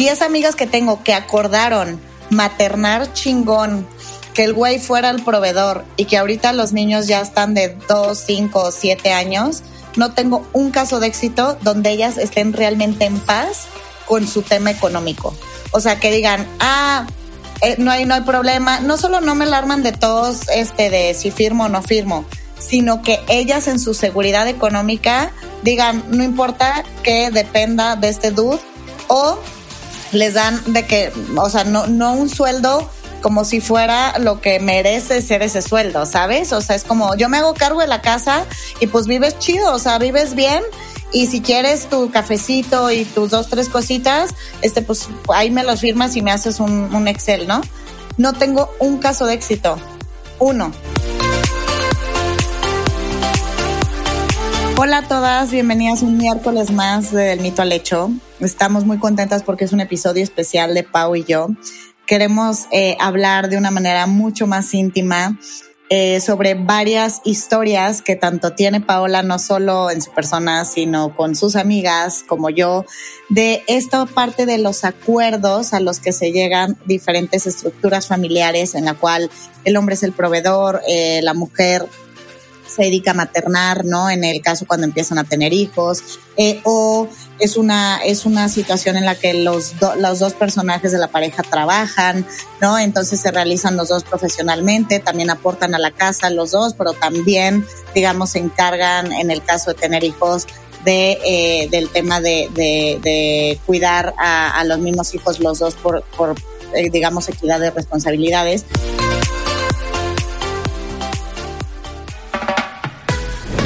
10 amigas que tengo que acordaron maternar chingón, que el güey fuera el proveedor y que ahorita los niños ya están de 2, 5 7 años, no tengo un caso de éxito donde ellas estén realmente en paz con su tema económico. O sea, que digan, ah, eh, no, hay, no hay problema. No solo no me alarman de todos este, de si firmo o no firmo, sino que ellas en su seguridad económica digan, no importa que dependa de este dude, o les dan de que, o sea, no, no un sueldo como si fuera lo que merece ser ese sueldo, ¿sabes? O sea, es como yo me hago cargo de la casa y pues vives chido, o sea, vives bien y si quieres tu cafecito y tus dos, tres cositas, este, pues ahí me los firmas y me haces un, un Excel, ¿no? No tengo un caso de éxito. Uno. Hola a todas, bienvenidas un miércoles más del Mito al Hecho. Estamos muy contentas porque es un episodio especial de Pau y yo. Queremos eh, hablar de una manera mucho más íntima eh, sobre varias historias que tanto tiene Paola, no solo en su persona, sino con sus amigas, como yo, de esta parte de los acuerdos a los que se llegan diferentes estructuras familiares en la cual el hombre es el proveedor, eh, la mujer se dedica a maternar, ¿no? En el caso cuando empiezan a tener hijos, eh, o es una, es una situación en la que los, los dos personajes de la pareja trabajan, ¿no? Entonces se realizan los dos profesionalmente, también aportan a la casa los dos, pero también, digamos, se encargan en el caso de tener hijos de, eh, del tema de, de, cuidar a, los mismos hijos los dos por, por eh, digamos, equidad de responsabilidades.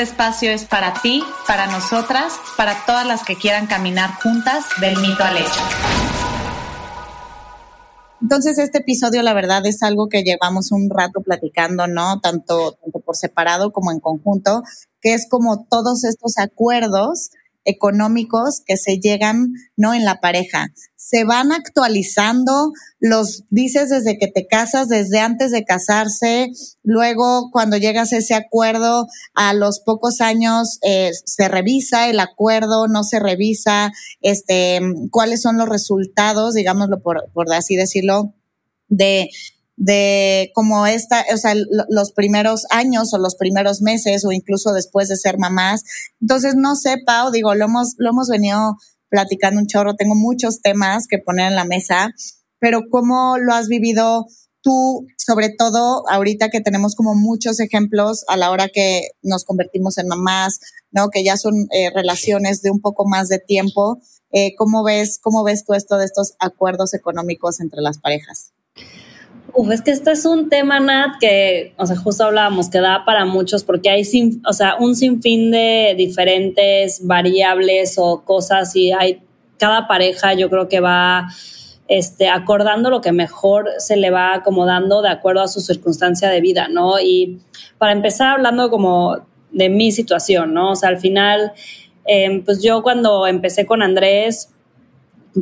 espacio es para ti, para nosotras, para todas las que quieran caminar juntas del mito al hecho. Entonces, este episodio, la verdad, es algo que llevamos un rato platicando, ¿no? Tanto, tanto por separado como en conjunto, que es como todos estos acuerdos económicos que se llegan, ¿no? En la pareja. Se van actualizando, los dices desde que te casas, desde antes de casarse, luego cuando llegas a ese acuerdo, a los pocos años eh, se revisa el acuerdo, no se revisa, este, cuáles son los resultados, digámoslo por, por así decirlo, de de como esta, o sea, los primeros años o los primeros meses o incluso después de ser mamás. Entonces, no sé, Pau, digo, lo hemos, lo hemos venido platicando un chorro, tengo muchos temas que poner en la mesa, pero ¿cómo lo has vivido tú, sobre todo ahorita que tenemos como muchos ejemplos a la hora que nos convertimos en mamás, ¿no? Que ya son eh, relaciones de un poco más de tiempo. Eh, ¿Cómo ves, cómo ves tú esto de estos acuerdos económicos entre las parejas? Uf, es que este es un tema, Nat, que, o sea, justo hablábamos, que da para muchos, porque hay, sin, o sea, un sinfín de diferentes variables o cosas y hay, cada pareja yo creo que va este, acordando lo que mejor se le va acomodando de acuerdo a su circunstancia de vida, ¿no? Y para empezar hablando como de mi situación, ¿no? O sea, al final, eh, pues yo cuando empecé con Andrés,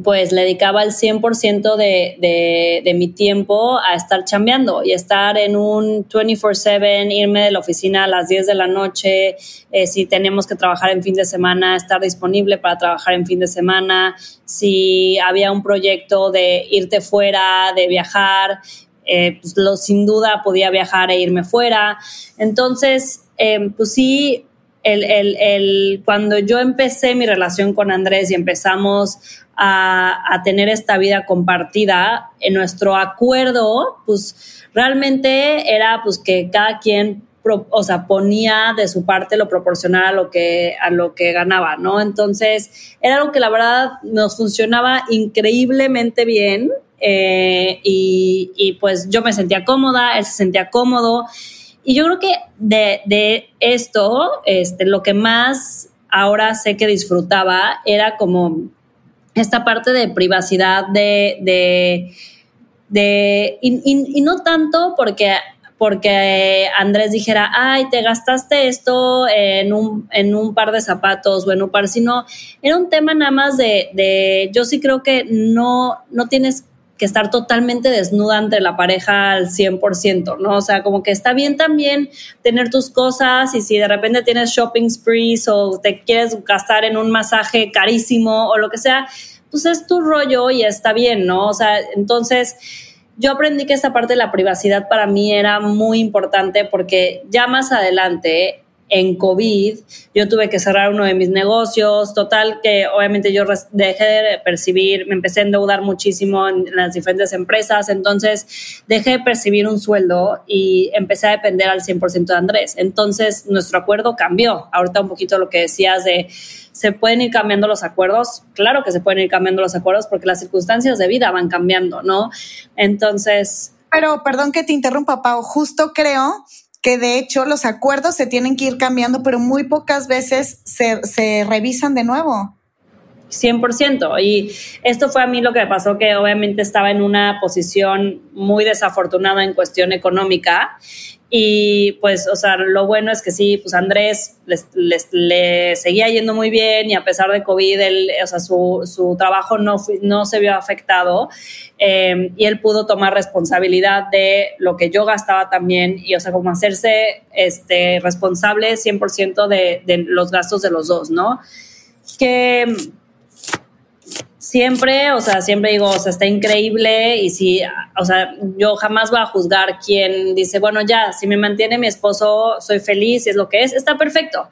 pues le dedicaba el 100% de, de, de, mi tiempo a estar chambeando y estar en un 24/7, irme de la oficina a las 10 de la noche, eh, si tenemos que trabajar en fin de semana, estar disponible para trabajar en fin de semana, si había un proyecto de irte fuera, de viajar, eh, pues lo, sin duda podía viajar e irme fuera. Entonces, eh, pues sí, el, el, el, cuando yo empecé mi relación con Andrés y empezamos a, tener esta vida compartida, en nuestro acuerdo, pues realmente era pues que cada quien o sea, ponía de su parte lo proporcional a lo que, a lo que ganaba, ¿no? Entonces, era algo que la verdad nos funcionaba increíblemente bien eh, y, y, pues yo me sentía cómoda, él se sentía cómodo. Y yo creo que de, de esto, este, lo que más ahora sé que disfrutaba era como esta parte de privacidad, de, de, de y, no tanto porque porque Andrés dijera, ay, te gastaste esto en un, en un par de zapatos o en un par, sino era un tema nada más de, de yo sí creo que no, no tienes que estar totalmente desnuda ante la pareja al 100%, ¿no? O sea, como que está bien también tener tus cosas y si de repente tienes shopping sprees o te quieres gastar en un masaje carísimo o lo que sea, pues es tu rollo y está bien, ¿no? O sea, entonces yo aprendí que esta parte de la privacidad para mí era muy importante porque ya más adelante en COVID, yo tuve que cerrar uno de mis negocios, total que obviamente yo dejé de percibir, me empecé a endeudar muchísimo en las diferentes empresas, entonces dejé de percibir un sueldo y empecé a depender al 100% de Andrés. Entonces nuestro acuerdo cambió. Ahorita un poquito lo que decías de, ¿se pueden ir cambiando los acuerdos? Claro que se pueden ir cambiando los acuerdos porque las circunstancias de vida van cambiando, ¿no? Entonces... Pero perdón que te interrumpa, Pau, justo creo que de hecho los acuerdos se tienen que ir cambiando, pero muy pocas veces se, se revisan de nuevo. 100%. Y esto fue a mí lo que pasó, que obviamente estaba en una posición muy desafortunada en cuestión económica y pues, o sea, lo bueno es que sí, pues Andrés le seguía yendo muy bien y a pesar de COVID, él, o sea, su, su trabajo no, no se vio afectado em, y él pudo tomar responsabilidad de lo que yo gastaba también y, o sea, como hacerse este, responsable 100% de, de los gastos de los dos, ¿no? Que siempre, o sea, siempre digo, o sea, está increíble y si, o sea, yo jamás voy a juzgar quien dice, bueno, ya, si me mantiene mi esposo, soy feliz, es lo que es, está perfecto.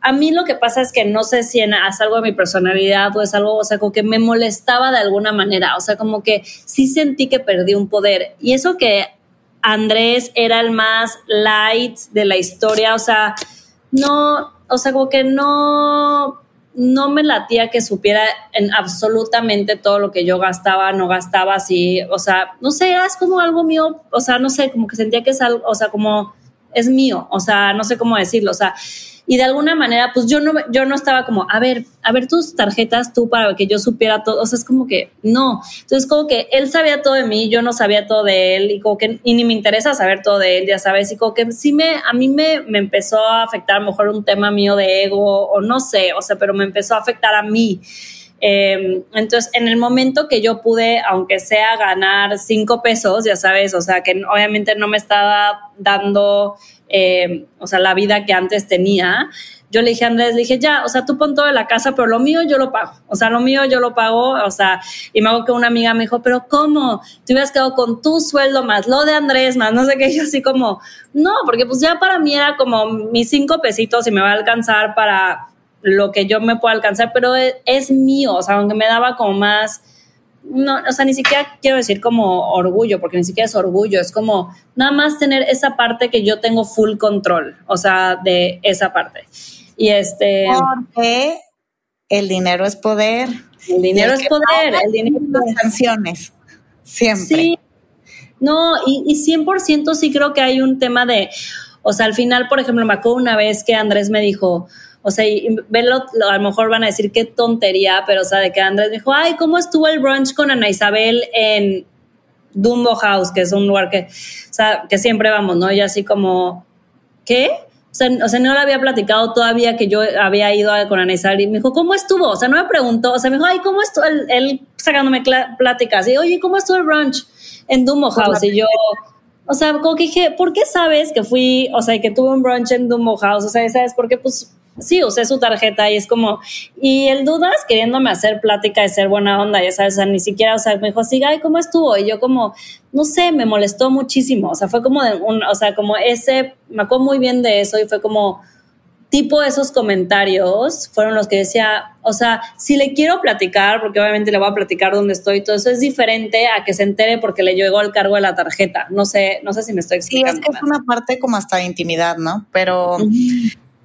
A mí lo que pasa es que no sé si es algo de mi personalidad o es algo, o sea, como que me molestaba de alguna manera, o sea, como que sí sentí que perdí un poder. Y eso que Andrés era el más light de la historia, o sea, no, o sea, como que no no me latía que supiera en absolutamente todo lo que yo gastaba, no gastaba así, o sea, no sé, era como algo mío, o sea, no sé, como que sentía que es algo, o sea, como es mío, o sea, no sé cómo decirlo, o sea, y de alguna manera, pues yo no, yo no estaba como, a ver, a ver tus tarjetas tú para que yo supiera todo, o sea, es como que no, entonces como que él sabía todo de mí, yo no sabía todo de él y como que, y ni me interesa saber todo de él, ya sabes, y como que sí me, a mí me, me empezó a afectar a lo mejor un tema mío de ego o no sé, o sea, pero me empezó a afectar a mí. Em, entonces, en el momento que yo pude, aunque sea ganar cinco pesos, ya sabes, o sea, que obviamente no me estaba dando, em, o sea, la vida que antes tenía, yo le dije a Andrés, le dije, ya, o sea, tú pon todo de la casa, pero lo mío yo lo pago. O sea, lo mío yo lo pago, o sea, y me hago que una amiga me dijo, pero ¿cómo? Te hubieras quedado con tu sueldo más lo de Andrés más, no sé qué, yo así como, no, porque pues ya para mí era como mis cinco pesitos y me va a alcanzar para lo que yo me puedo alcanzar, pero es, es, mío, o sea, aunque me daba como más, no, o sea, ni siquiera quiero decir como orgullo, porque ni siquiera es orgullo, es como nada más tener esa parte que yo tengo full control, o sea, de esa parte. Y este... Porque el dinero es poder. El dinero es poder, el dinero es las canciones, siempre. Sí, no, y, y 100% sí creo que hay un tema de, o sea, al final, por ejemplo, me acuerdo una vez que Andrés me dijo, o sea, y verlo, a lo mejor van a decir qué tontería, pero o sea, de que Andrés me dijo, ay, ¿cómo estuvo el brunch con Ana Isabel en Dumbo House, que es un lugar que, o sea, que siempre vamos, ¿no? Y así como, ¿qué? O sea, o sea, no le había platicado todavía que yo había ido con Ana Isabel y me dijo, ¿cómo estuvo? O sea, no me preguntó, o sea, me dijo, ay, ¿cómo estuvo? Él, sacándome pláticas y, oye, ¿cómo estuvo el brunch en Dumbo House? Y yo, o sea, como que dije, ¿por qué sabes que fui, o sea, que tuve un brunch en Dumbo House? O sea, ¿sabes por qué? Pues sí, usé su tarjeta y es como, y el dudas queriéndome hacer plática de ser buena onda, ya sabes, o sea, ni siquiera, o sea, me dijo, sí, ay, ¿cómo estuvo? Y yo como, no sé, me molestó muchísimo, o sea, fue como de un, o sea, como ese, me acuerdo muy bien de eso y fue como, tipo esos comentarios fueron los que decía, o sea, si le quiero platicar, porque obviamente le voy a platicar dónde estoy, todo eso es diferente a que se entere porque le llegó el cargo de la tarjeta. No sé, no sé si me estoy explicando. Sí, es que es una parte como hasta de intimidad, ¿no? Pero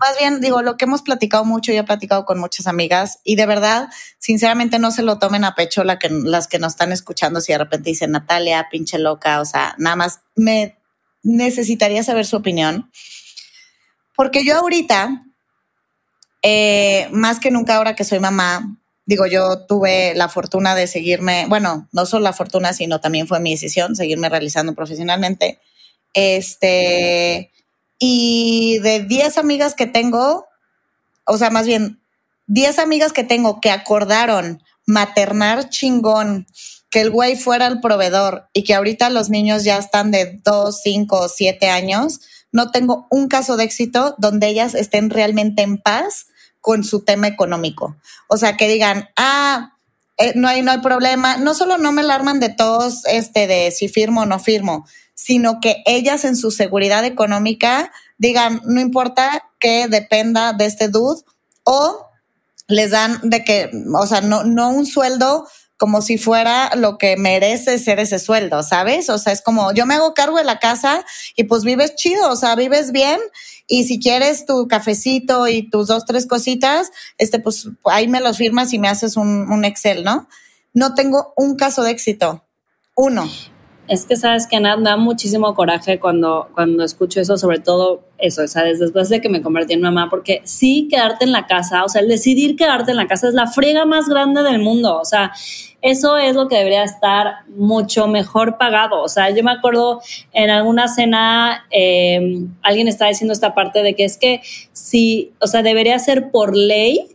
más bien digo, lo que hemos platicado mucho, y he platicado con muchas amigas y de verdad, sinceramente no se lo tomen a pecho las que nos están escuchando si de repente dicen Natalia, pinche loca, o sea, nada más me necesitaría saber su opinión. Porque yo ahorita, eh, más que nunca ahora que soy mamá, digo, yo tuve la fortuna de seguirme, bueno, no solo la fortuna, sino también fue mi decisión seguirme realizando profesionalmente. Este, y de 10 amigas que tengo, o sea, más bien, 10 amigas que tengo que acordaron maternar chingón, que el güey fuera el proveedor y que ahorita los niños ya están de 2, 5, 7 años, no tengo un caso de éxito donde ellas estén realmente en paz con su tema económico. O sea, que digan, ah, eh, no, hay, no hay problema. No solo no me alarman de todos, este, de si firmo o no firmo, sino que ellas en su seguridad económica digan, no importa que dependa de este dude o les dan de que, o sea, no, no un sueldo como si fuera lo que merece ser ese sueldo, ¿sabes? O sea, es como yo me hago cargo de la casa y pues vives chido, o sea, vives bien y si quieres tu cafecito y tus dos, tres cositas, este, pues ahí me los firmas y me haces un, un Excel, ¿no? No tengo un caso de éxito, uno es que sabes que Nat me da muchísimo coraje cuando, cuando escucho eso, sobre todo eso, ¿sabes? Después de que me convertí en mamá, porque sí quedarte en la casa, o sea, el decidir quedarte en la casa es la friega más grande del mundo, o sea, eso es lo que debería estar mucho mejor pagado, o sea, yo me acuerdo en alguna cena em, alguien estaba diciendo esta parte de que es que sí, o sea, debería ser por ley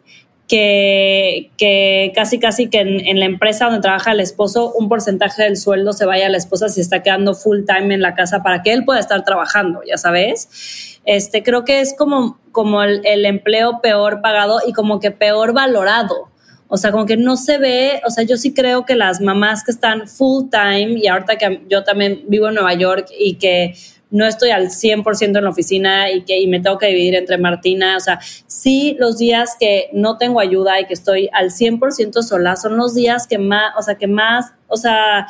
que, que casi casi que en, la empresa donde trabaja el esposo un porcentaje del sueldo se vaya a la esposa si está quedando full time en la casa para que él pueda estar trabajando, ya sabes. Este, creo que es como, como el, el empleo peor pagado y como que peor valorado. O sea, como que no se ve, o sea, yo sí creo que las mamás que están full time y ahorita que yo también vivo en Nueva York y que no estoy al 100% en la oficina y que y me tengo que dividir entre Martina, o sea, sí los días que no tengo ayuda y que estoy al 100% sola son los días que más, o sea, que más, o sea,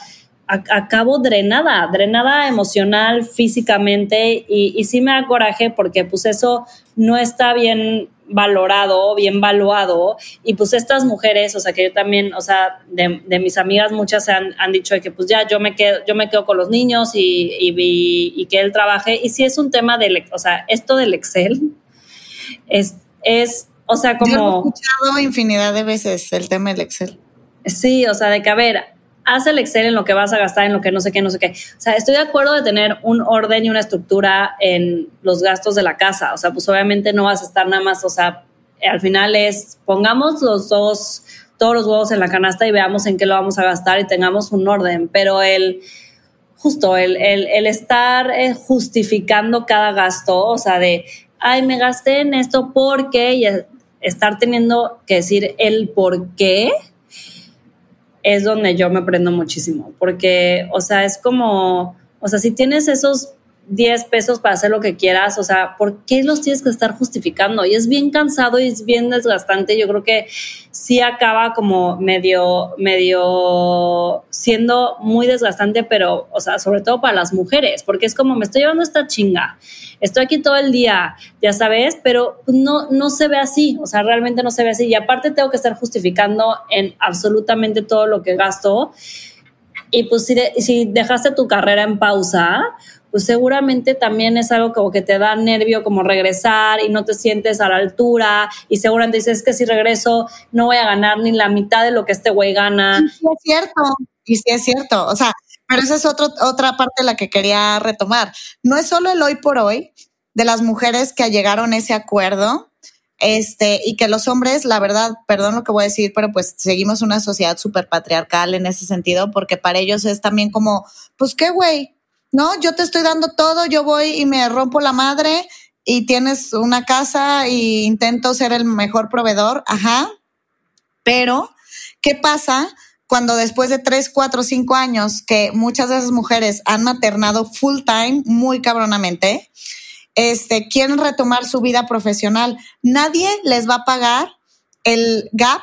acabo drenada, drenada emocional, físicamente y, y sí me da coraje porque pues eso no está bien valorado, bien valuado. Y pues estas mujeres, o sea, que yo también, o sea, de, de mis amigas muchas han, han, dicho de que pues ya yo me quedo, yo me quedo con los niños y, y, y que él trabaje. Y si es un tema del, o sea, esto del Excel es, es o sea, como... Yo he escuchado infinidad de veces el tema del Excel. Sí, o sea, de que, a ver, haz el Excel en lo que vas a gastar, en lo que no sé qué, no sé qué. O sea, estoy de acuerdo de tener un orden y una estructura en los gastos de la casa. O sea, pues obviamente no vas a estar nada más, o sea, al final es, pongamos los dos, todos los huevos en la canasta y veamos en qué lo vamos a gastar y tengamos un orden. Pero el, justo, el, el, el estar eh, justificando cada gasto, o sea, de, ay, me gasté en esto porque, y estar teniendo que decir el por qué, es donde yo me prendo muchísimo, porque, o sea, es como, o sea, si tienes esos 10 pesos para hacer lo que quieras, o sea, ¿por qué los tienes que estar justificando? Y es bien cansado y es bien desgastante. Yo creo que sí acaba como medio, medio siendo muy desgastante, pero, o sea, sobre todo para las mujeres, porque es como me estoy llevando esta chinga, estoy aquí todo el día, ya sabes, pero no, no se ve así, o sea, realmente no se ve así. Y aparte tengo que estar justificando en absolutamente todo lo que gasto. Y pues si, si dejaste tu carrera en pausa, pues seguramente también es algo como que te da nervio como regresar y no te sientes a la altura y seguramente dices que si regreso no voy a ganar ni la mitad de lo que este güey gana. Sí, es cierto, y sí es cierto, o sea, pero esa es otra parte de la que quería retomar. No es solo el hoy por hoy de las mujeres que llegaron a ese acuerdo, este, y que los hombres, la verdad, perdón lo que voy a decir, pero pues seguimos una sociedad súper patriarcal en ese sentido, porque para ellos es también como, pues qué güey, no, yo te estoy dando todo, yo voy y me rompo la madre y tienes una casa y intento ser el mejor proveedor, ajá. Pero, ¿qué pasa cuando después de tres, cuatro, cinco años que muchas de esas mujeres han maternado full time, muy cabronamente, este, quieren retomar su vida profesional? Nadie les va a pagar el gap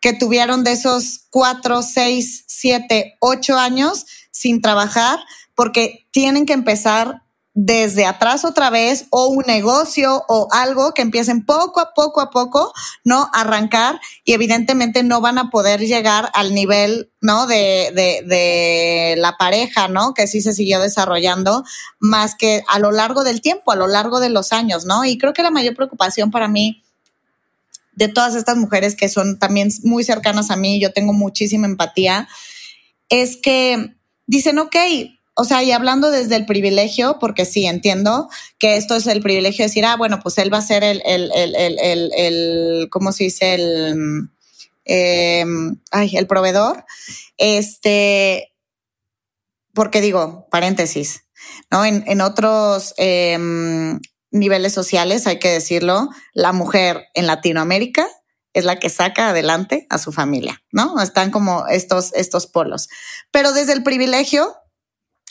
que tuvieron de esos cuatro, seis, siete, ocho años sin trabajar porque tienen que empezar desde atrás otra vez o un negocio o algo que empiecen poco a poco a poco, ¿no? Arrancar y evidentemente no van a poder llegar al nivel, ¿no? De, de, la pareja, ¿no? Que sí se siguió desarrollando más que a lo largo del tiempo, a lo largo de los años, ¿no? Y creo que la mayor preocupación para mí de todas estas mujeres que son también muy cercanas a mí, yo tengo muchísima empatía, es que dicen, ok, o sea, y hablando desde el privilegio, porque sí, entiendo que esto es el privilegio de decir, ah, bueno, pues él va a ser el, el, el, el, el, ¿cómo se dice? El, eh, ay, el proveedor. Este, porque digo, paréntesis, ¿no? En, en otros eh, niveles sociales, hay que decirlo, la mujer en Latinoamérica es la que saca adelante a su familia, ¿no? Están como estos, estos polos. Pero desde el privilegio,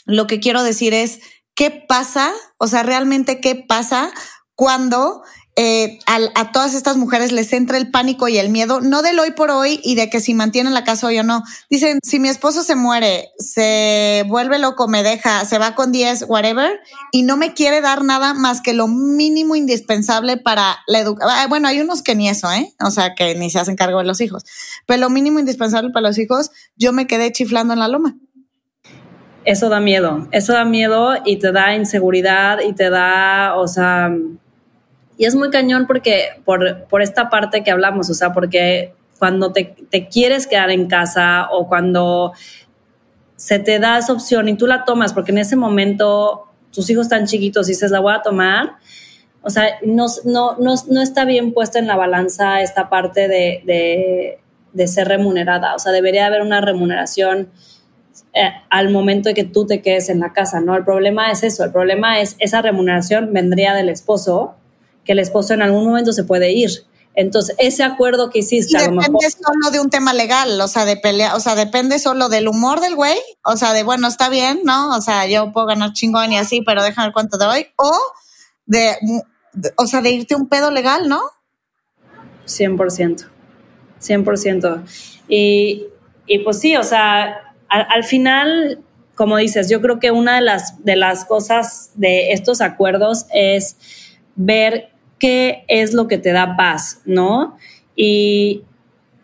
lo que quiero decir es, ¿qué pasa? O sea, realmente, ¿qué pasa cuando eh, a, todas estas mujeres les entra el pánico y el miedo, no del hoy por hoy y de que si mantienen la casa hoy o no. Dicen, si mi esposo se muere, se vuelve loco, me deja, se va con 10, whatever, y no me quiere dar nada más que lo mínimo indispensable para la educación. Ah, bueno, hay unos que ni eso, ¿eh? O sea, que ni se hacen cargo de los hijos. Pero lo mínimo indispensable para los hijos, yo me quedé chiflando en la loma eso da miedo, eso da miedo y te da inseguridad y te da, o sea, y es muy cañón porque por, por esta parte que hablamos, o sea, porque cuando te, te, quieres quedar en casa o cuando se te da esa opción y tú la tomas, porque en ese momento tus hijos están chiquitos y dices, la voy a tomar, o sea, no, no, no, no está bien puesta en la balanza esta parte de, de, de ser remunerada, o sea, debería haber una remuneración eh, al momento de que tú te quedes en la casa, ¿no? El problema es eso, el problema es esa remuneración vendría del esposo, que el esposo en algún momento se puede ir. Entonces, ese acuerdo que hiciste. Y depende solo de un tema legal, o sea, de pelea, o sea, depende solo del humor del güey, o sea, de bueno, está bien, ¿no? O sea, yo puedo ganar chingón y así, pero déjame ver cuánto doy. O de, o sea, de irte un pedo legal, ¿no? 100%. 100%. Y, y pues sí, o sea, al, final, como dices, yo creo que una de las, de las cosas de estos acuerdos es ver qué es lo que te da paz, ¿no? Y,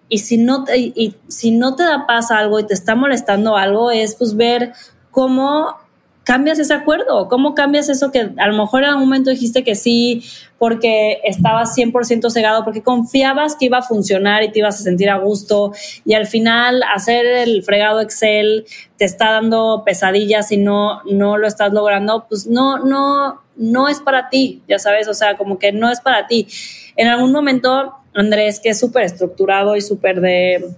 y si no, te, y si no te da paz algo y te está molestando algo, es pues ver cómo cambias ese acuerdo? ¿Cómo cambias eso que a lo mejor en algún momento dijiste que sí porque estabas 100% cegado, porque confiabas que iba a funcionar y te ibas a sentir a gusto y al final hacer el fregado Excel te está dando pesadillas y no, no lo estás logrando? Pues no, no, no es para ti, ya sabes, o sea, como que no es para ti. En algún momento, Andrés, que es súper estructurado y súper de,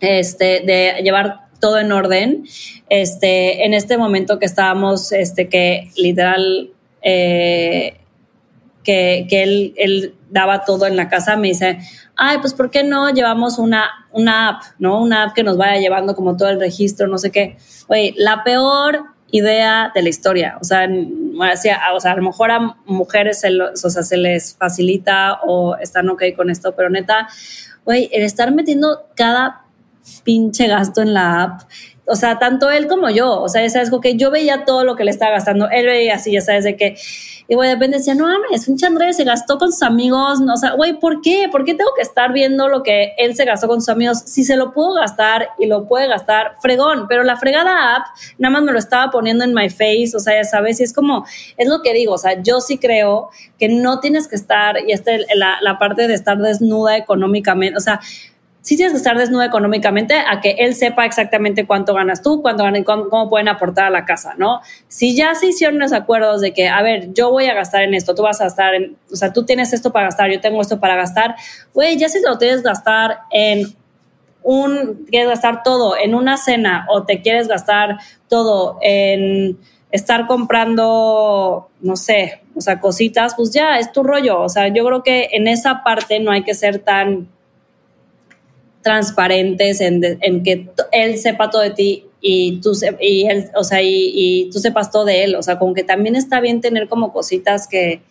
este, de llevar todo en orden. Este, en este momento que estábamos, este, que literal, eh, que, que él, él, daba todo en la casa, me dice, ay, pues ¿por qué no llevamos una, una app, ¿no? Una app que nos vaya llevando como todo el registro, no sé qué. Oye, la peor idea de la historia. O sea, o sea a lo mejor a mujeres o sea, se les facilita o están ok con esto, pero neta, güey, el estar metiendo cada pinche gasto en la app. O sea, tanto él como yo. O sea, ya sabes, que yo veía todo lo que le estaba gastando. Él veía así, ya sabes, de que. Y güey, de repente decía, no mames, pinche Andrés se gastó con sus amigos. No, o sea, güey, ¿por qué? ¿Por qué tengo que estar viendo lo que él se gastó con sus amigos? Si se lo puedo gastar y lo puede gastar, fregón. Pero la fregada app, nada más me lo estaba poniendo en my face. O sea, ya sabes, y es como, es lo que digo. O sea, yo sí creo que no tienes que estar, y esta la, la parte de estar desnuda económicamente. O sea, sí tienes que estar desnuda económicamente a que él sepa exactamente cuánto ganas tú, cuánto ganan, cómo, cómo, pueden aportar a la casa, ¿no? Si ya se hicieron los acuerdos de que, a ver, yo voy a gastar en esto, tú vas a gastar en, o sea, tú tienes esto para gastar, yo tengo esto para gastar, güey, ya si lo tienes gastar en un, quieres gastar todo en una cena o te quieres gastar todo en estar comprando, no sé, o sea, cositas, pues ya es tu rollo. O sea, yo creo que en esa parte no hay que ser tan transparentes en, que él sepa todo de ti y tú, y él, o sea, y, tú sepas todo de él. O sea, como que también está bien tener como cositas que,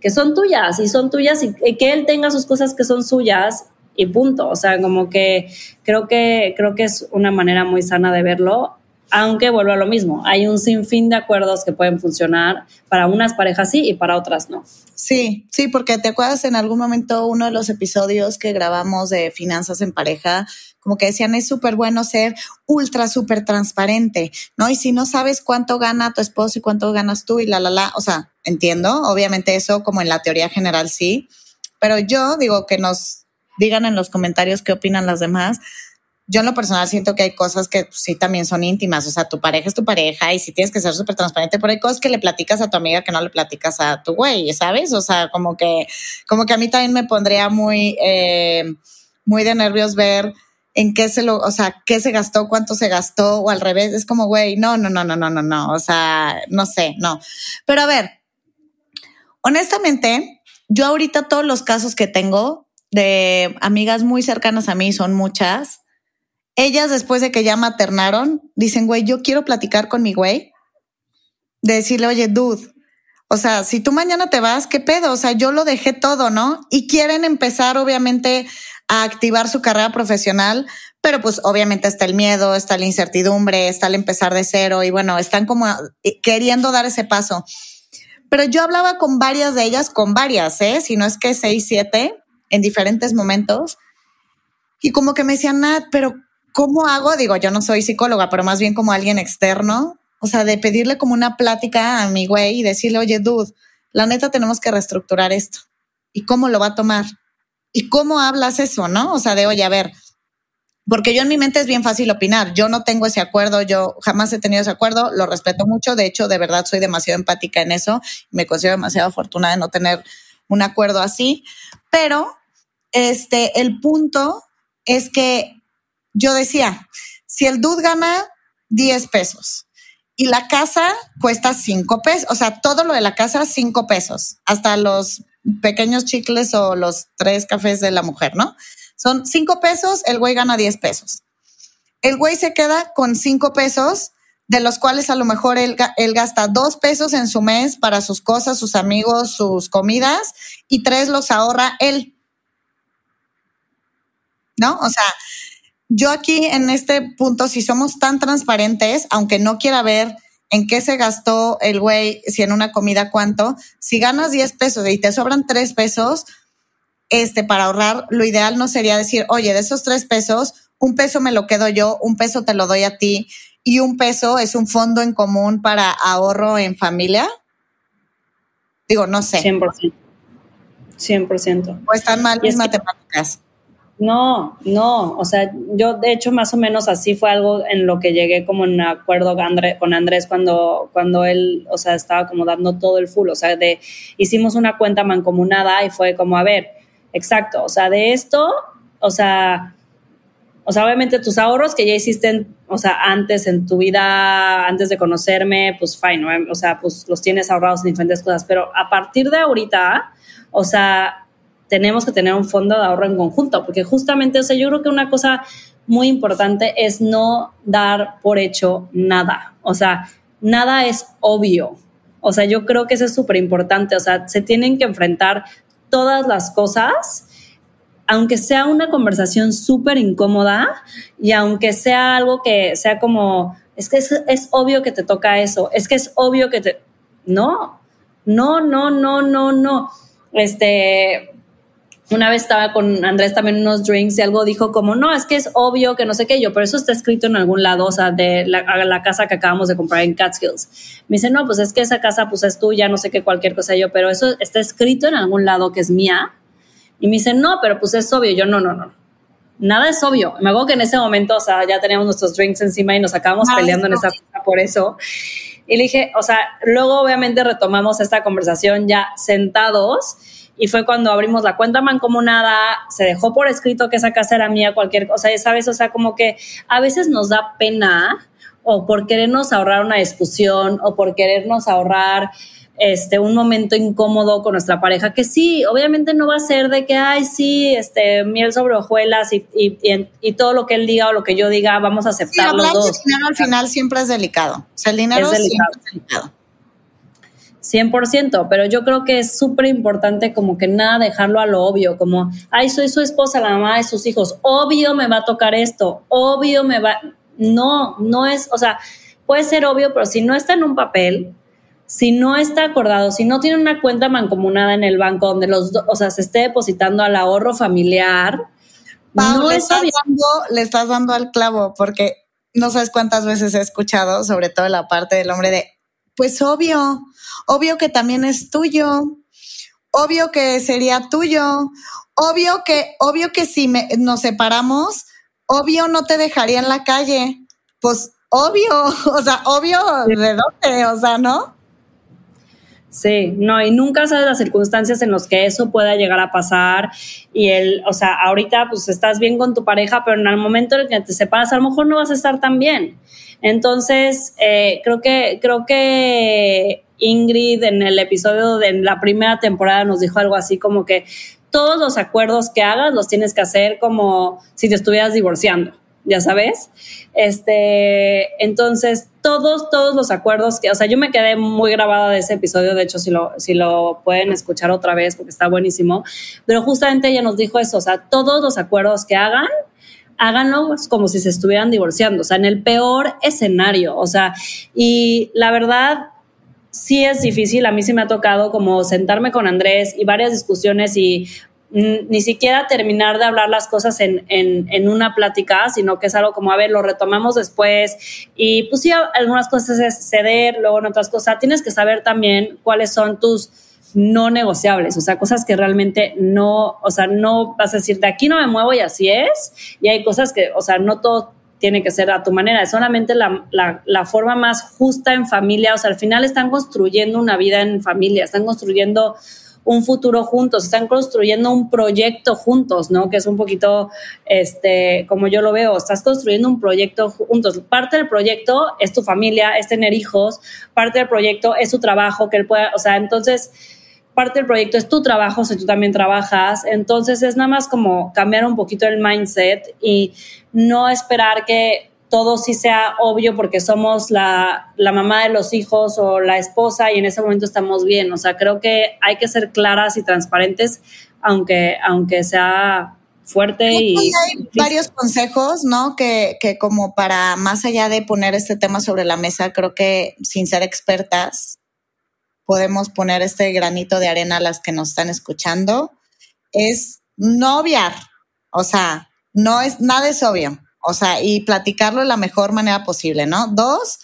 que son tuyas y son tuyas y, que él tenga sus cosas que son suyas y punto. O sea, como que creo que creo que es una manera muy sana de verlo aunque vuelvo a lo mismo, hay un sinfín de acuerdos que pueden funcionar para unas parejas sí y para otras no. Sí, sí, porque te acuerdas en algún momento uno de los episodios que grabamos de finanzas en pareja, como que decían es súper bueno ser ultra, súper transparente, ¿no? Y si no sabes cuánto gana tu esposo y cuánto ganas tú y la, la, la, o sea, entiendo, obviamente eso como en la teoría general sí, pero yo digo que nos digan en los comentarios qué opinan las demás. Yo en lo personal siento que hay cosas que sí también son íntimas, o sea, tu pareja es tu pareja y si tienes que ser súper transparente, pero hay cosas que le platicas a tu amiga que no le platicas a tu güey, ¿sabes? O sea, como que, como que a mí también me pondría muy, eh, muy de nervios ver en qué se lo, o sea, qué se gastó, cuánto se gastó, o al revés, es como, güey, no, no, no, no, no, no, no, o sea, no sé, no. Pero a ver, honestamente, yo ahorita todos los casos que tengo de amigas muy cercanas a mí, son muchas, ellas después de que ya maternaron, dicen, güey, yo quiero platicar con mi güey, de decirle, oye, dude, o sea, si tú mañana te vas, ¿qué pedo? O sea, yo lo dejé todo, ¿no? Y quieren empezar, obviamente, a activar su carrera profesional, pero pues obviamente está el miedo, está la incertidumbre, está el empezar de cero y bueno, están como eh, queriendo dar ese paso. Pero yo hablaba con varias de ellas, con varias, ¿eh? Si no es que seis, siete, en diferentes momentos. Y como que me decían, Nat, pero ¿cómo hago? Digo, yo no soy psicóloga, pero más bien como alguien externo. O sea, de pedirle como una plática a mi güey y decirle, oye, dude, la neta tenemos que reestructurar esto. ¿Y cómo lo va a tomar? ¿Y cómo hablas eso, no? O sea, de, oye, a ver, porque yo en mi mente es bien fácil opinar. Yo no tengo ese acuerdo, yo jamás he tenido ese acuerdo, lo respeto mucho. De hecho, de verdad soy demasiado empática en eso. Me considero demasiado afortunada de no tener un acuerdo así. Pero este, el punto es que yo decía, si el dude gana 10 pesos y la casa cuesta 5 pesos, o sea, todo lo de la casa 5 pesos, hasta los pequeños chicles o los tres cafés de la mujer, ¿no? Son cinco pesos, el güey gana diez pesos. El güey se queda con cinco pesos, de los cuales a lo mejor él, él, gasta dos pesos en su mes para sus cosas, sus amigos, sus comidas, y tres los ahorra él. ¿No? O sea, yo aquí en este punto, si somos tan transparentes, aunque no quiera ver en qué se gastó el güey, si en una comida cuánto, si ganas 10 pesos y te sobran 3 pesos, este, para ahorrar, lo ideal no sería decir, oye, de esos 3 pesos, un peso me lo quedo yo, un peso te lo doy a ti y un peso es un fondo en común para ahorro en familia. Digo, no sé. 100%. 100%. O están mal mis matemáticas. No, no, o sea, yo de hecho más o menos así fue algo en lo que llegué como en acuerdo con Andrés cuando, cuando él, o sea, estaba como dando todo el full, o sea, de, hicimos una cuenta mancomunada y fue como, a ver, exacto, o sea, de esto, o sea, o sea, obviamente tus ahorros que ya hiciste, o sea, antes en tu vida, antes de conocerme, pues fine, o sea, pues los tienes ahorrados en diferentes cosas, pero a partir de ahorita, o sea, tenemos que tener un fondo de ahorro en conjunto, porque justamente, o sea, yo creo que una cosa muy importante es no dar por hecho nada, o sea, nada es obvio, o sea, yo creo que eso es súper importante, o sea, se tienen que enfrentar todas las cosas aunque sea una conversación súper incómoda y aunque sea algo que sea como, es que es, es, obvio que te toca eso, es que es obvio que te... No, no, no, no, no, no. Este, una vez estaba con Andrés también unos drinks y algo dijo como, no, es que es obvio que no sé qué yo, pero eso está escrito en algún lado, o sea, de la, casa que acabamos de comprar en Catskills. Me dice, no, pues es que esa casa pues es tuya, no sé qué, cualquier cosa yo, pero eso está escrito en algún lado que es mía. Y me dice, no, pero pues es obvio. yo, no, no, no. Nada es obvio. Me acuerdo que en ese momento, o sea, ya teníamos nuestros drinks encima y nos acabamos peleando en esa casa por eso. Y le dije, o sea, luego obviamente retomamos esta conversación ya sentados y fue cuando abrimos la cuenta mancomunada, se dejó por escrito que esa casa era mía, cualquier cosa, ya sabes, o sea, como que a veces nos da pena o por querernos ahorrar una discusión o por querernos ahorrar este, un momento incómodo con nuestra pareja, que sí, obviamente no va a ser de que, ay, sí, este, miel sobre hojuelas y, y, todo lo que él diga o lo que yo diga, vamos a aceptar los dos. El dinero al final siempre es delicado. O sea, el dinero es delicado. Siempre es delicado. 100%, pero yo creo que es súper importante como que nada dejarlo a lo obvio, como, ay, soy su esposa, la mamá de sus hijos, obvio me va a tocar esto, obvio me va, no, no es, o sea, puede ser obvio, pero si no está en un papel, si no está acordado, si no tiene una cuenta mancomunada en el banco donde los, o sea, se esté depositando al ahorro familiar, no le, estás dando, le estás dando al clavo, porque no sabes cuántas veces he escuchado, sobre todo la parte del hombre de, pues obvio, obvio que también es tuyo. obvio que sería tuyo. Obvio que, obvio que si nos separamos, obvio no te dejaría en la calle. Pues obvio, o sea, obvio de dónde, o sea, ¿no? Sí, no, y nunca sabes las circunstancias en las que eso pueda llegar a pasar. Y el, o sea, ahorita pues estás bien con tu pareja, pero en el momento en el que te separas, a lo mejor no vas a estar tan bien. Entonces, eh, creo que, creo que Ingrid en el episodio de la primera temporada nos dijo algo así como que todos los acuerdos que hagas los tienes que hacer como si te estuvieras divorciando ya sabes. Este, entonces, todos, todos los acuerdos que, o sea, yo me quedé muy grabada de ese episodio, de hecho, si lo, si lo pueden escuchar otra vez, porque está buenísimo, pero justamente ella nos dijo eso, o sea, todos los acuerdos que hagan, háganlo como si se estuvieran divorciando, o sea, en el peor escenario, o sea, y la verdad, sí es difícil, a mí sí me ha tocado como sentarme con Andrés y varias discusiones y ni siquiera terminar de hablar las cosas en, en, una plática, sino que es algo como, a ver, lo retomamos después. Y pues sí, algunas cosas es ceder, luego en otras cosas, tienes que saber también cuáles son tus no negociables, o sea, cosas que realmente no, o sea, no vas a decir, de aquí no me muevo y así es, y hay cosas que, o sea, no todo tiene que ser a tu manera, es solamente la, la, la forma más justa en familia, o sea, al final están construyendo una vida en familia, están construyendo un futuro juntos, están construyendo un proyecto juntos, ¿no? Que es un poquito, este, como yo lo veo, estás construyendo un proyecto juntos. Parte del proyecto es tu familia, es tener hijos, parte del proyecto es su trabajo, que él pueda, o sea, entonces, parte del proyecto es tu trabajo, si tú también trabajas, entonces es nada más como cambiar un poquito el mindset y no esperar que todo sí sea obvio porque somos la, mamá de los hijos o la esposa y en ese momento estamos bien. O sea, creo que hay que ser claras y transparentes, aunque, aunque sea fuerte y... Hay varios consejos, ¿no? Que, que como para más allá de poner este tema sobre la mesa, creo que sin ser expertas, podemos poner este granito de arena a las que nos están escuchando, es no obviar. O sea, no es, nada es obvio o sea, y platicarlo de la mejor manera posible, ¿no? Dos,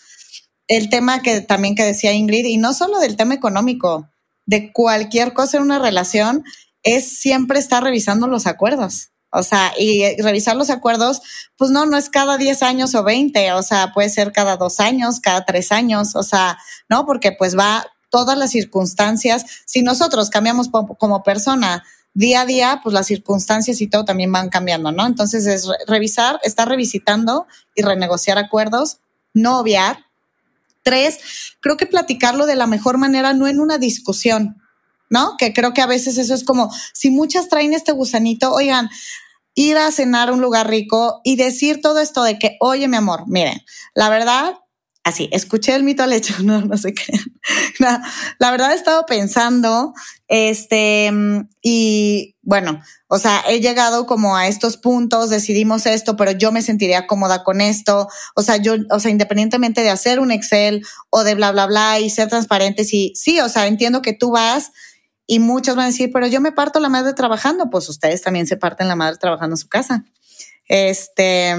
el tema que también que decía Ingrid, y no solo del tema económico, de cualquier cosa en una relación, es siempre estar revisando los acuerdos. O sea, y revisar los acuerdos, pues no, no es cada 10 años o 20, o sea, puede ser cada dos años, cada tres años, o sea, ¿no? Porque pues va todas las circunstancias. Si nosotros cambiamos como persona, día a día, pues las circunstancias y todo también van cambiando, ¿no? Entonces es revisar, estar revisitando y renegociar acuerdos, no obviar. Tres, creo que platicarlo de la mejor manera, no en una discusión, ¿no? Que creo que a veces eso es como, si muchas traen este gusanito, oigan, ir a cenar a un lugar rico y decir todo esto de que, oye, mi amor, miren, la verdad, así, escuché el mito al hecho, no, no sé qué. la verdad he estado pensando, este, y bueno, o sea, he llegado como a estos puntos, decidimos esto, pero yo me sentiría cómoda con esto. O sea, yo, o sea, independientemente de hacer un Excel o de bla, bla, bla y ser transparentes y sí, o sea, entiendo que tú vas y muchos van a decir, pero yo me parto la madre trabajando, pues ustedes también se parten la madre trabajando en su casa. Este,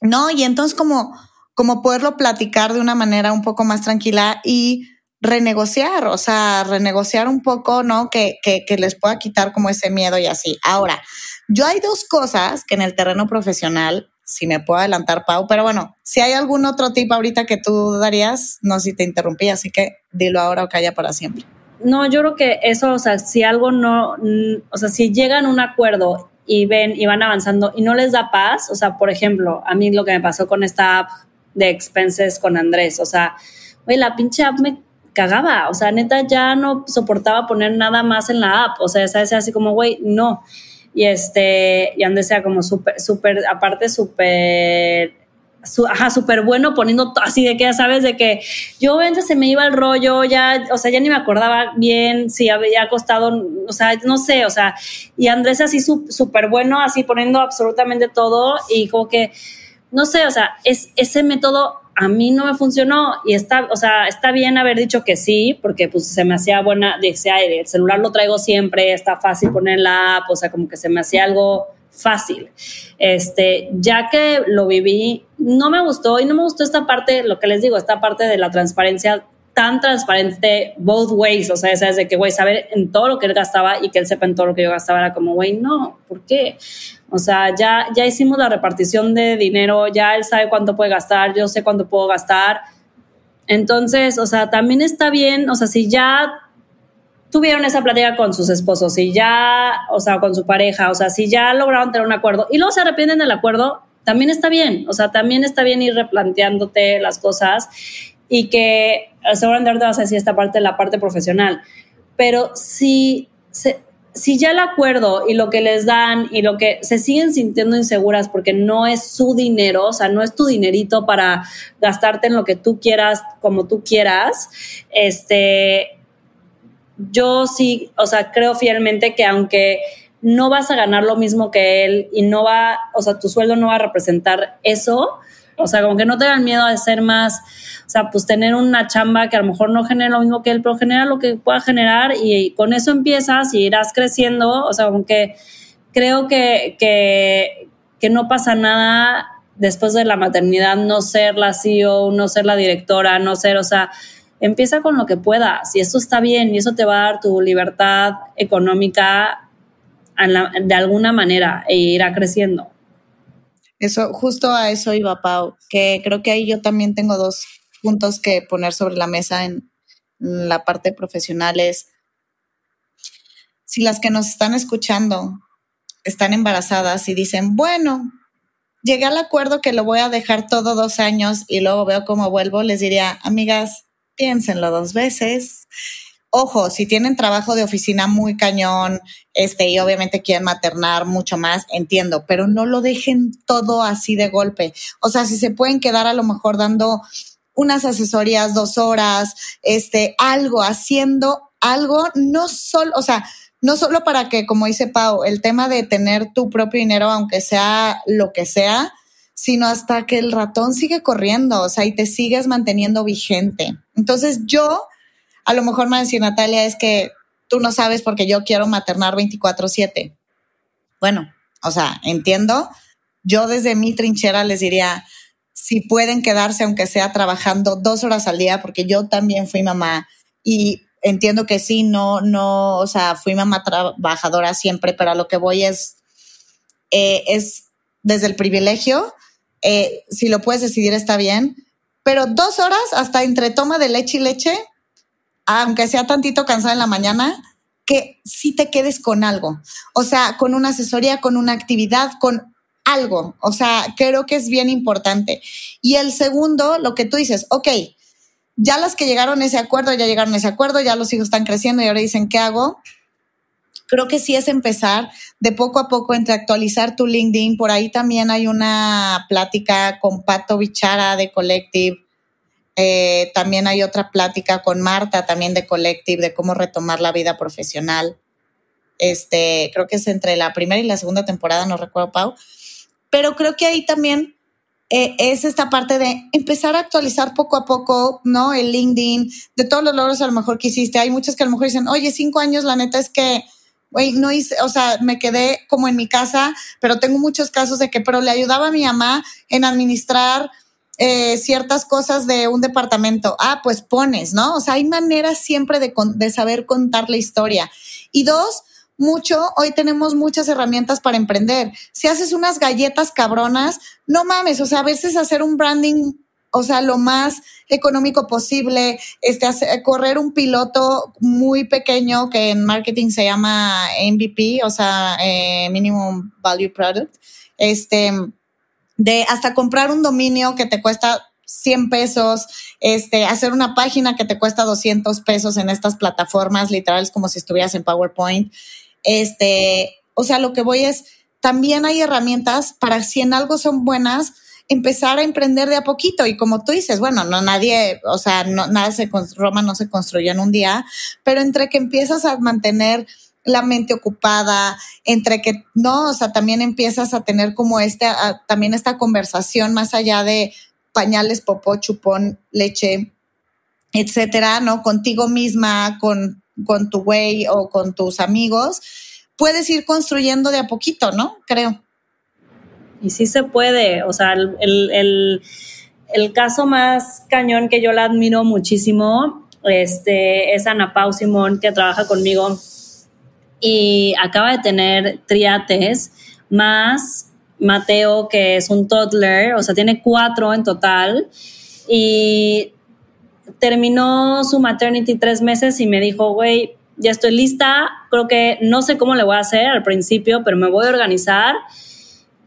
no, y entonces como, como poderlo platicar de una manera un poco más tranquila y renegociar, o sea, renegociar un poco, ¿no? Que, que, que, les pueda quitar como ese miedo y así. Ahora, yo hay dos cosas que en el terreno profesional, si me puedo adelantar, Pau, pero bueno, si hay algún otro tip ahorita que tú darías, no si te interrumpí, así que dilo ahora o calla para siempre. No, yo creo que eso, o sea, si algo no, o sea, si llegan a un acuerdo y ven y van avanzando y no les da paz, o sea, por ejemplo, a mí lo que me pasó con esta app de expenses con Andrés. O sea, güey, la pinche app me cagaba. O sea, neta, ya no soportaba poner nada más en la app. O sea, esa así como, güey, no. Y este, y Andrés sea como súper, súper, aparte súper ajá, súper bueno poniendo así de que ya sabes, de que yo antes se me iba el rollo, ya, o sea, ya ni me acordaba bien si había costado, o sea, no sé, o sea, y Andrés así súper bueno, así poniendo absolutamente todo y como que, no sé, o sea, es, ese método a mí no me funcionó y está, o sea, está bien haber dicho que sí, porque pues se me hacía buena, decía, el celular lo traigo siempre, está fácil poner la app, o sea, como que se me hacía algo fácil. Este, ya que lo viví, no me gustó y no me gustó esta parte, lo que les digo, esta parte de la transparencia tan transparente both ways, o sea, es de que, güey, saber en todo lo que él gastaba y que él sepa en todo lo que yo gastaba, era como, güey, no, ¿por qué? O sea, ya, ya hicimos la repartición de dinero, ya él sabe cuánto puede gastar, yo sé cuánto puedo gastar. Entonces, o sea, también está bien, o sea, si ya tuvieron esa plática con sus esposos, si ya, o sea, con su pareja, o sea, si ya lograron tener un acuerdo y luego se arrepienten del acuerdo, también está bien, o sea, también está bien ir replanteándote las cosas y que seguramente ahorita vas a decir esta parte, la parte profesional, pero si, si ya el acuerdo y lo que les dan y lo que se siguen sintiendo inseguras porque no es su dinero, o sea, no es tu dinerito para gastarte en lo que tú quieras, como tú quieras, este, yo sí, o sea, creo fielmente que aunque no vas a ganar lo mismo que él y no va, o sea, tu sueldo no va a representar eso, o sea, como que no te dan miedo a ser más, o sea, pues tener una chamba que a lo mejor no genera lo mismo que él, pero genera lo que pueda generar y, con eso empiezas y irás creciendo. O sea, como que creo que, que, que no pasa nada después de la maternidad no ser la CEO, no ser la directora, no ser, o sea, empieza con lo que puedas y eso está bien y eso te va a dar tu libertad económica de alguna manera e irá creciendo. Eso, justo a eso iba Pau, que creo que ahí yo también tengo dos puntos que poner sobre la mesa en la parte profesional es si las que nos están escuchando están embarazadas y dicen, bueno, llegué al acuerdo que lo voy a dejar todo dos años y luego veo cómo vuelvo, les diría, amigas, piénsenlo dos veces. Ojo, si tienen trabajo de oficina muy cañón, este, y obviamente quieren maternar mucho más, entiendo, pero no lo dejen todo así de golpe. O sea, si se pueden quedar a lo mejor dando unas asesorías, dos horas, este, algo, haciendo algo, no solo, o sea, no solo para que, como dice Pau, el tema de tener tu propio dinero, aunque sea lo que sea, sino hasta que el ratón sigue corriendo, o sea, y te sigues manteniendo vigente. Entonces yo a lo mejor me va a decir Natalia, es que tú no sabes porque yo quiero maternar 24/7. Bueno, o sea, entiendo. Yo desde mi trinchera les diría, si pueden quedarse, aunque sea trabajando dos horas al día, porque yo también fui mamá y entiendo que sí, no, no, o sea, fui mamá trabajadora siempre, pero a lo que voy es, eh, es desde el privilegio, eh, si lo puedes decidir está bien, pero dos horas hasta entre toma de leche y leche, aunque sea tantito cansada en la mañana, que sí te quedes con algo. O sea, con una asesoría, con una actividad, con algo. O sea, creo que es bien importante. Y el segundo, lo que tú dices, ok, ya las que llegaron a ese acuerdo, ya llegaron a ese acuerdo, ya los hijos están creciendo y ahora dicen, ¿qué hago? Creo que sí es empezar de poco a poco entre actualizar tu LinkedIn. Por ahí también hay una plática con Pato Bichara de Collective eh, también hay otra plática con Marta, también de Collective, de cómo retomar la vida profesional. Este, creo que es entre la primera y la segunda temporada, no recuerdo, Pau. Pero creo que ahí también eh, es esta parte de empezar a actualizar poco a poco, ¿no? El LinkedIn, de todos los logros a lo mejor que hiciste. Hay muchas que a lo mejor dicen, oye, cinco años, la neta es que, güey, no hice, o sea, me quedé como en mi casa, pero tengo muchos casos de que, pero le ayudaba a mi mamá en administrar eh, ciertas cosas de un departamento. Ah, pues pones, ¿no? O sea, hay maneras siempre de, de saber contar la historia. Y dos, mucho, hoy tenemos muchas herramientas para emprender. Si haces unas galletas cabronas, no mames, o sea, a veces hacer un branding, o sea, lo más económico posible, este, hacer, correr un piloto muy pequeño que en marketing se llama MVP, o sea, eh, Minimum Value Product, este, de hasta comprar un dominio que te cuesta 100 pesos, este, hacer una página que te cuesta 200 pesos en estas plataformas, literales como si estuvieras en PowerPoint. Este, o sea, lo que voy es, también hay herramientas para si en algo son buenas, empezar a emprender de a poquito. Y como tú dices, bueno, no nadie, o sea, no, nada se, Roma no se construyó en un día, pero entre que empiezas a mantener la mente ocupada, entre que, no, o sea, también empiezas a tener como este, también esta conversación más allá de pañales, popó, chupón, leche, etcétera, ¿no? Contigo misma, con, con tu güey o con tus amigos, puedes ir construyendo de a poquito, ¿no? Creo. Y sí se puede, o sea, el, el, el caso más cañón que yo la admiro muchísimo este, es Ana Pau Simón, que trabaja conmigo y acaba de tener triates, más Mateo, que es un toddler, o sea, tiene cuatro en total, y terminó su maternity tres meses y me dijo, güey, ya estoy lista, creo que no sé cómo le voy a hacer al principio, pero me voy a organizar.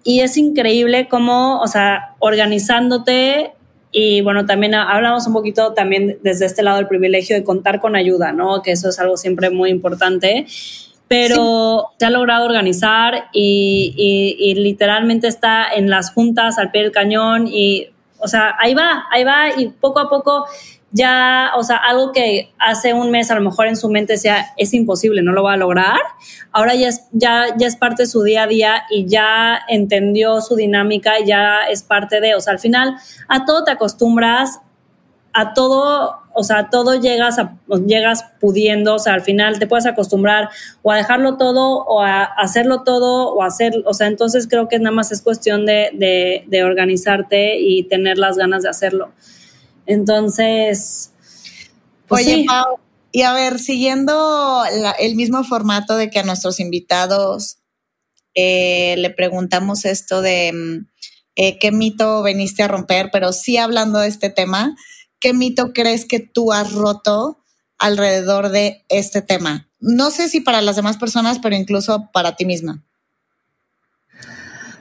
Y es increíble cómo, o sea, organizándote y bueno, también hablamos un poquito también desde este lado del privilegio de contar con ayuda, ¿no? Que eso es algo siempre muy importante. Pero se ha logrado organizar y, y, y, literalmente está en las juntas al pie del cañón y, o sea, ahí va, ahí va y poco a poco ya, o sea, algo que hace un mes a lo mejor en su mente sea, es imposible, no lo va a lograr, ahora ya es, ya, ya es parte de su día a día y ya entendió su dinámica y ya es parte de, o sea, al final a todo te acostumbras, a todo, o sea, todo llegas, a, llegas pudiendo, o sea, al final te puedes acostumbrar o a dejarlo todo o a hacerlo todo o a hacer, o sea, entonces creo que nada más es cuestión de, de, de organizarte y tener las ganas de hacerlo. Entonces, pues Oye, Pau, y a ver, siguiendo el mismo formato de que a nuestros invitados eh, le preguntamos esto de mm, eh, qué mito veniste a romper, pero sí hablando de este tema, ¿qué mito crees que tú has roto alrededor de este tema? No sé si para las demás personas, pero incluso para ti misma.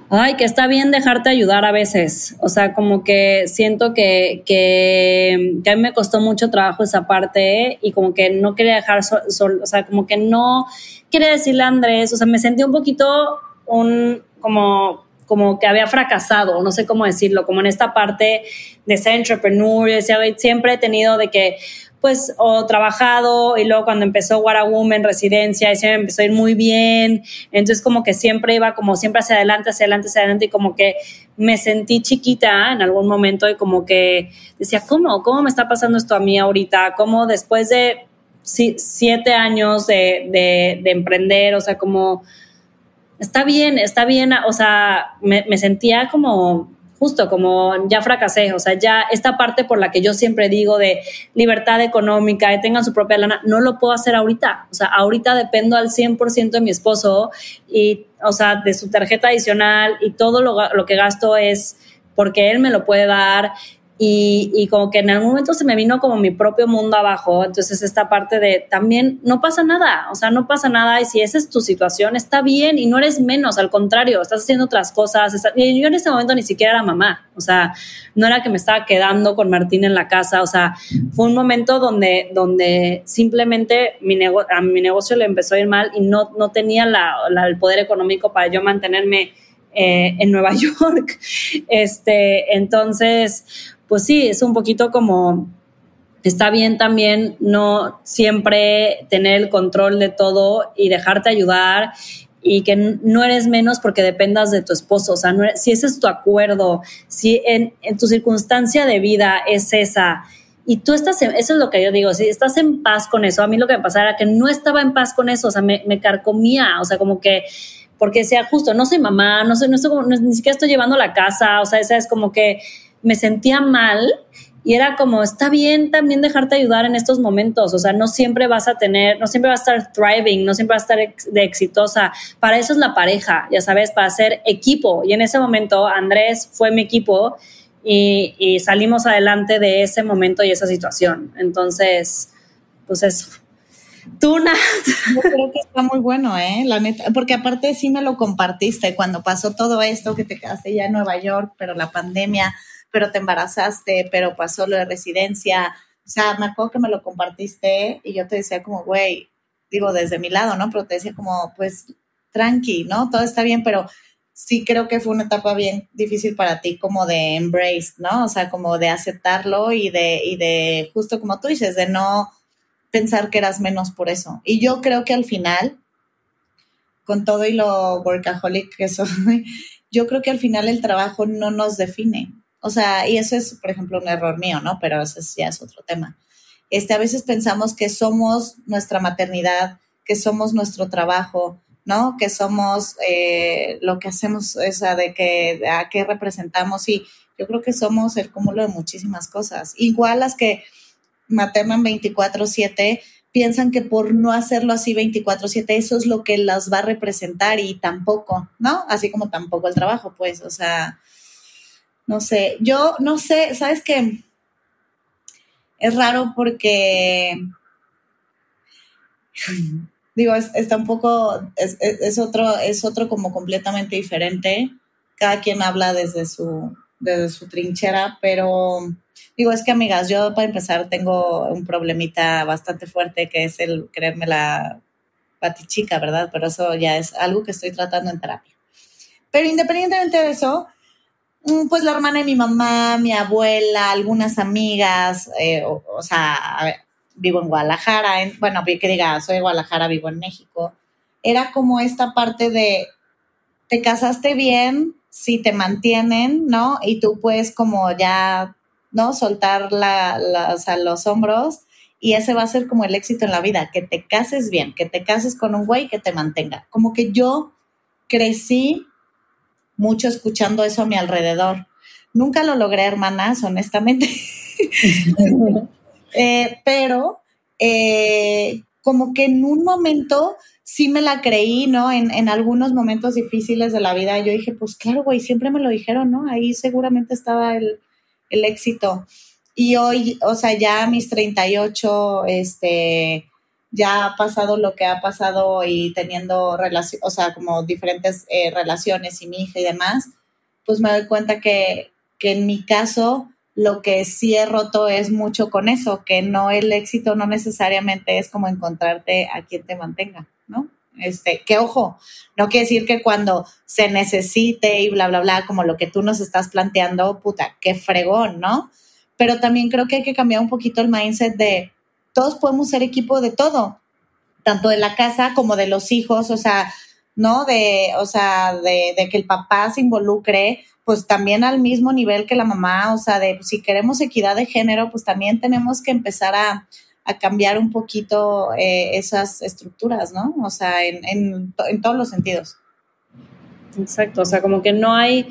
Ay, que está bien dejarte ayudar a veces. O sea, como que siento que, que, a mí me costó mucho trabajo esa parte y como que no quería dejar sol, o sea, como que no quería decirle a Andrés, o sea, me sentí un poquito un, como, como que había fracasado, no sé cómo decirlo, como en esta parte de ser entrepreneur, siempre he tenido de que pues o trabajado y luego cuando empezó What a Woman residencia y siempre empezó a ir muy bien, entonces como que siempre iba como siempre hacia adelante, hacia adelante, hacia adelante y como que me sentí chiquita en algún momento y como que decía, ¿cómo? ¿Cómo me está pasando esto a mí ahorita? ¿Cómo después de siete años de, de, de emprender, o sea, como está bien, está bien, o sea, me, sentía como justo como ya fracasé, o sea, ya esta parte por la que yo siempre digo de libertad económica, y tengan su propia lana, no lo puedo hacer ahorita, o sea, ahorita dependo al 100% de mi esposo y, o sea, de su tarjeta adicional y todo lo, lo que gasto es porque él me lo puede dar y, como que en algún momento se me vino como mi propio mundo abajo. Entonces esta parte de también no pasa nada, o sea, no pasa nada y si esa es tu situación, está bien y no eres menos, al contrario, estás haciendo otras cosas. y yo en este momento ni siquiera era mamá, o sea, no era que me estaba quedando con Martín en la casa, o sea, fue un momento donde, donde simplemente mi a mi negocio le empezó a ir mal y no, no tenía el poder económico para yo mantenerme. Eh, en Nueva York. Este, entonces, pues sí, es un poquito como, está bien también no siempre tener el control de todo y dejarte ayudar y que no eres menos porque dependas de tu esposo. O sea, si ese es tu acuerdo, si en, tu circunstancia de vida es esa, y tú estás, eso es lo que yo digo, si estás en paz con eso, a mí lo que me pasaba era que no estaba en paz con eso, o sea, me, me carcomía, o sea, como que, porque sea justo, no soy mamá, no soy, no estoy, ni siquiera estoy llevando la casa, o sea, esa es como que me sentía mal y era como, está bien también dejarte ayudar en estos momentos, o sea, no siempre vas a tener, no siempre vas a estar thriving, no siempre vas a estar de exitosa. Para eso es la pareja, ya sabes, para ser equipo. Y en ese momento Andrés fue mi equipo y, salimos adelante de ese momento y esa situación. Entonces, pues eso. Tú. Yo creo que está muy bueno, ¿eh? La neta, porque aparte sí me lo compartiste cuando pasó todo esto, que te quedaste ya en Nueva York, pero la pandemia pero te embarazaste, pero pasó lo de residencia. O sea, me acuerdo que me lo compartiste y yo te decía como, güey, digo, desde mi lado, ¿no? Pero te decía como, pues, tranqui, ¿no? Todo está bien, pero sí creo que fue una etapa bien difícil para ti como de embrace, ¿no? O sea, como de aceptarlo y de, y de, justo como tú dices, de no pensar que eras menos por eso. Y yo creo que al final, con todo y lo workaholic que soy, yo creo que al final el trabajo no nos define. O sea, y eso es, por ejemplo, un error mío, ¿no? Pero eso ya es otro tema. Este, a veces pensamos que somos nuestra maternidad, que somos nuestro trabajo, ¿no? Que somos eh, lo que hacemos, o sea, de que a qué representamos. Y yo creo que somos el cúmulo de muchísimas cosas. Igual las que maternan 24/7 piensan que por no hacerlo así 24/7 eso es lo que las va a representar y tampoco, ¿no? Así como tampoco el trabajo, pues, o sea, no sé, yo no sé, ¿sabes qué? Es raro porque, digo, está un poco, es, es, otro, es otro como completamente diferente. Cada quien habla desde su, desde su trinchera, pero digo, es que amigas, yo para empezar tengo un problemita bastante fuerte que es el creerme la patichica, ¿verdad? Pero eso ya es algo que estoy tratando en terapia. Pero independientemente de eso, pues la hermana de mi mamá, mi abuela, algunas amigas, eh, o, sea, vivo en Guadalajara, bueno, que diga, soy de Guadalajara, vivo en México. Era como esta parte de, te casaste bien, si te mantienen, ¿no? Y tú puedes como ya, ¿no? Soltar la, los hombros y ese va a ser como el éxito en la vida, que te cases bien, que te cases con un güey que te mantenga. Como que yo crecí mucho escuchando eso a mi alrededor. Nunca lo logré, hermanas, honestamente. Eh, pero eh, como que en un momento sí me la creí, ¿no? En, en, algunos momentos difíciles de la vida yo dije, pues claro, güey, siempre me lo dijeron, ¿no? Ahí seguramente estaba el, el éxito. Y hoy, o sea, ya a mis 38, este, ya ha pasado lo que ha pasado y teniendo o sea, como diferentes eh, relaciones y mi hija y demás, pues me doy cuenta que, que en mi caso lo que sí he roto es mucho con eso, que no el éxito no necesariamente es como encontrarte a quien te mantenga, ¿no? Este, que ojo, no quiere decir que cuando se necesite y bla, bla, bla, como lo que tú nos estás planteando, puta, qué fregón, ¿no? Pero también creo que hay que cambiar un poquito el mindset de, todos podemos ser equipo de todo, tanto de la casa como de los hijos, o sea, ¿no? De, o sea, de, que el papá se involucre, pues también al mismo nivel que la mamá, o sea, de si queremos equidad de género, pues también tenemos que empezar a, cambiar un poquito eh, esas estructuras, ¿no? O sea, en, en, en todos los sentidos. Exacto, o sea, como que no hay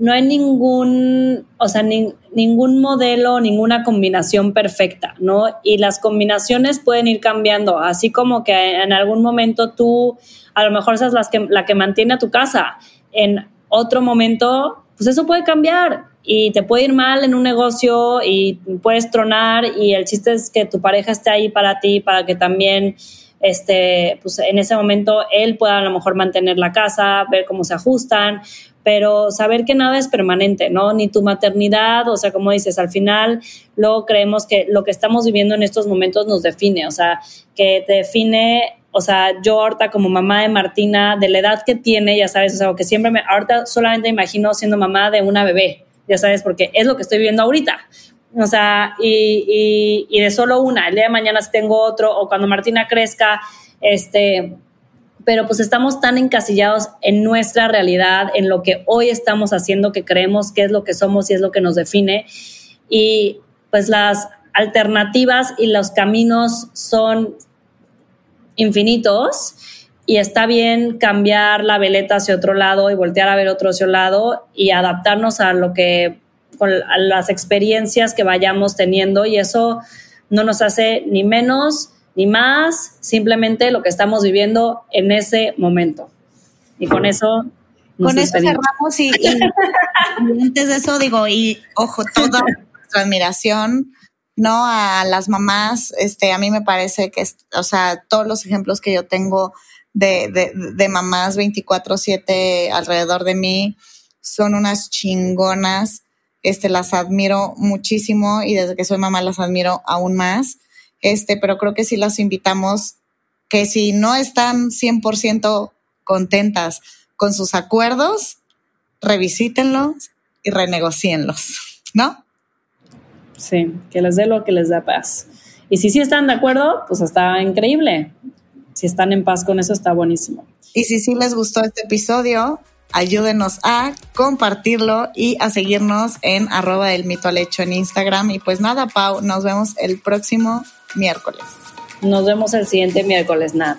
no hay ningún, o sea, ningún modelo, ninguna combinación perfecta, ¿no? Y las combinaciones pueden ir cambiando, así como que en algún momento tú, a lo mejor esa es que, la que mantiene a tu casa, en otro momento, pues eso puede cambiar y te puede ir mal en un negocio y puedes tronar y el chiste es que tu pareja esté ahí para ti, para que también este, pues en ese momento él pueda a lo mejor mantener la casa, ver cómo se ajustan, pero saber que nada es permanente, ¿no? Ni tu maternidad, o sea, como dices, al final luego creemos que lo que estamos viviendo en estos momentos nos define, o sea, que te define, o sea, yo ahorita como mamá de Martina, de la edad que tiene, ya sabes, o sea, que siempre me, ahorita solamente imagino siendo mamá de una bebé, ya sabes, porque es lo que estoy viviendo ahorita. O sea, y, y, y de solo una, el día de mañana si tengo otro, o cuando Martina crezca, este, pero pues estamos tan encasillados en nuestra realidad, en lo que hoy estamos haciendo, que creemos que es lo que somos y es lo que nos define. Y pues las alternativas y los caminos son infinitos y está bien cambiar la veleta hacia otro lado y voltear a ver otro hacia lado y adaptarnos a lo que, a las experiencias que vayamos teniendo y eso no nos hace ni menos ni más, simplemente lo que estamos viviendo en ese momento. Y con eso... con eso cerramos y, antes de eso digo, y ojo, toda nuestra admiración, ¿no? A las mamás, este, a mí me parece que, o sea, todos los ejemplos que yo tengo de, de, de mamás 24/7 alrededor de mí son unas chingonas, este, las admiro muchísimo y desde que soy mamá las admiro aún más este, pero creo que sí las invitamos que si no están 100% contentas con sus acuerdos, revisítenlos y renegocienlos, ¿no? Sí, que les dé lo que les da paz. Y si sí están de acuerdo, pues está increíble. Si están en paz con eso, está buenísimo. Y si sí les gustó este episodio, ayúdenos a compartirlo y a seguirnos en arroba del mito al hecho en Instagram. Y pues nada, Pau, nos vemos el próximo miércoles. Nos vemos el siguiente miércoles, Nat.